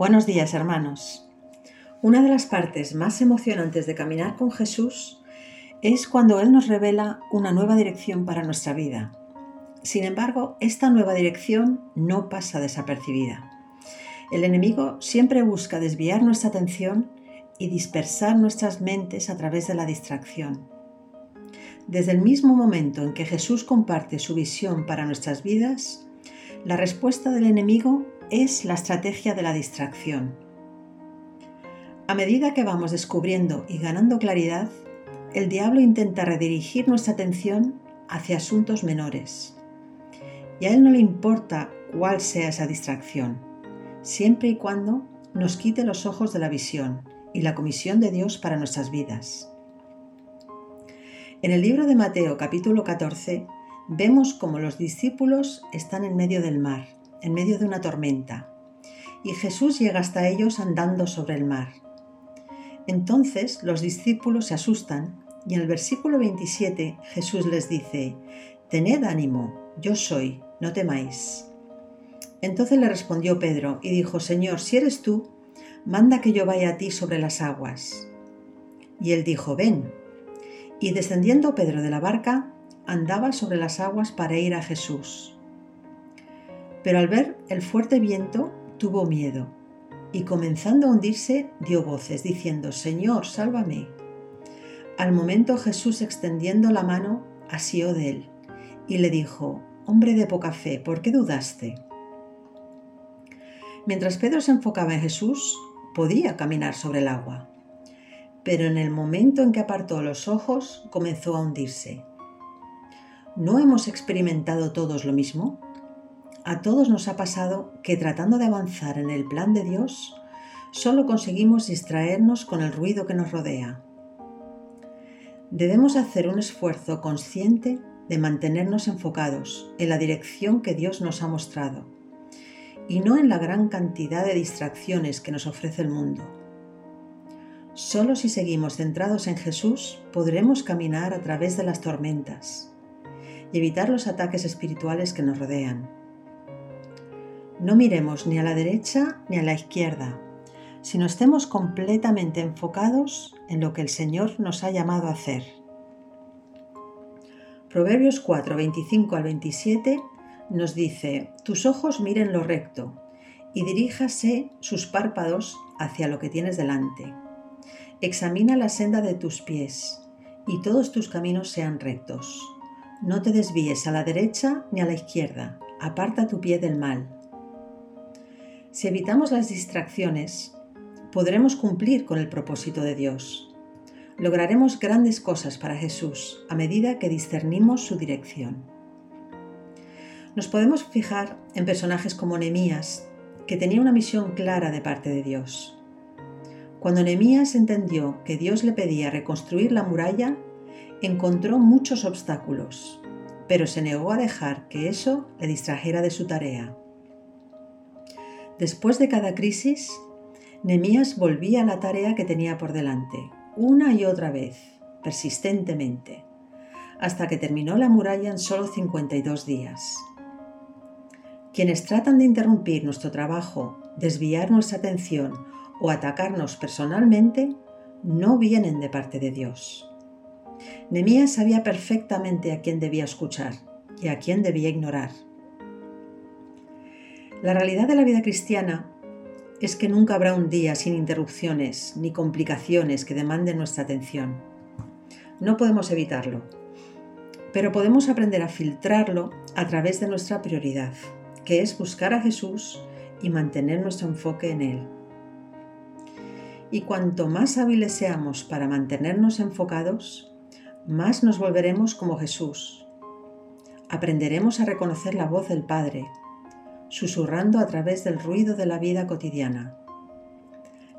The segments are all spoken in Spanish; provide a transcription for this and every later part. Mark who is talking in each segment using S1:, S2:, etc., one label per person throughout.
S1: Buenos días hermanos. Una de las partes más emocionantes de caminar con Jesús es cuando Él nos revela una nueva dirección para nuestra vida. Sin embargo, esta nueva dirección no pasa desapercibida. El enemigo siempre busca desviar nuestra atención y dispersar nuestras mentes a través de la distracción. Desde el mismo momento en que Jesús comparte su visión para nuestras vidas, la respuesta del enemigo es la estrategia de la distracción. A medida que vamos descubriendo y ganando claridad, el diablo intenta redirigir nuestra atención hacia asuntos menores. Y a él no le importa cuál sea esa distracción, siempre y cuando nos quite los ojos de la visión y la comisión de Dios para nuestras vidas. En el libro de Mateo capítulo 14 vemos cómo los discípulos están en medio del mar en medio de una tormenta, y Jesús llega hasta ellos andando sobre el mar. Entonces los discípulos se asustan y en el versículo 27 Jesús les dice, Tened ánimo, yo soy, no temáis. Entonces le respondió Pedro y dijo, Señor, si eres tú, manda que yo vaya a ti sobre las aguas. Y él dijo, ven. Y descendiendo Pedro de la barca, andaba sobre las aguas para ir a Jesús. Pero al ver el fuerte viento tuvo miedo y comenzando a hundirse dio voces diciendo, Señor, sálvame. Al momento Jesús extendiendo la mano asió de él y le dijo, Hombre de poca fe, ¿por qué dudaste? Mientras Pedro se enfocaba en Jesús, podía caminar sobre el agua, pero en el momento en que apartó los ojos comenzó a hundirse. ¿No hemos experimentado todos lo mismo? A todos nos ha pasado que tratando de avanzar en el plan de Dios, solo conseguimos distraernos con el ruido que nos rodea. Debemos hacer un esfuerzo consciente de mantenernos enfocados en la dirección que Dios nos ha mostrado y no en la gran cantidad de distracciones que nos ofrece el mundo. Solo si seguimos centrados en Jesús podremos caminar a través de las tormentas y evitar los ataques espirituales que nos rodean. No miremos ni a la derecha ni a la izquierda, sino estemos completamente enfocados en lo que el Señor nos ha llamado a hacer. Proverbios 4, 25 al 27 nos dice, tus ojos miren lo recto y diríjase sus párpados hacia lo que tienes delante. Examina la senda de tus pies y todos tus caminos sean rectos. No te desvíes a la derecha ni a la izquierda, aparta tu pie del mal si evitamos las distracciones, podremos cumplir con el propósito de Dios. Lograremos grandes cosas para Jesús a medida que discernimos su dirección. Nos podemos fijar en personajes como Nehemías, que tenía una misión clara de parte de Dios. Cuando Nehemías entendió que Dios le pedía reconstruir la muralla, encontró muchos obstáculos, pero se negó a dejar que eso le distrajera de su tarea. Después de cada crisis, Nemías volvía a la tarea que tenía por delante, una y otra vez, persistentemente, hasta que terminó la muralla en solo 52 días. Quienes tratan de interrumpir nuestro trabajo, desviar nuestra atención o atacarnos personalmente, no vienen de parte de Dios. Nemías sabía perfectamente a quién debía escuchar y a quién debía ignorar. La realidad de la vida cristiana es que nunca habrá un día sin interrupciones ni complicaciones que demanden nuestra atención. No podemos evitarlo, pero podemos aprender a filtrarlo a través de nuestra prioridad, que es buscar a Jesús y mantener nuestro enfoque en Él. Y cuanto más hábiles seamos para mantenernos enfocados, más nos volveremos como Jesús. Aprenderemos a reconocer la voz del Padre susurrando a través del ruido de la vida cotidiana.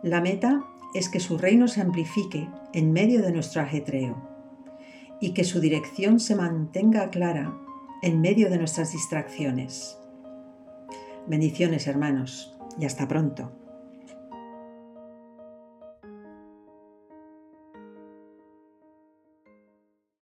S1: La meta es que su reino se amplifique en medio de nuestro ajetreo y que su dirección se mantenga clara en medio de nuestras distracciones. Bendiciones hermanos y hasta pronto.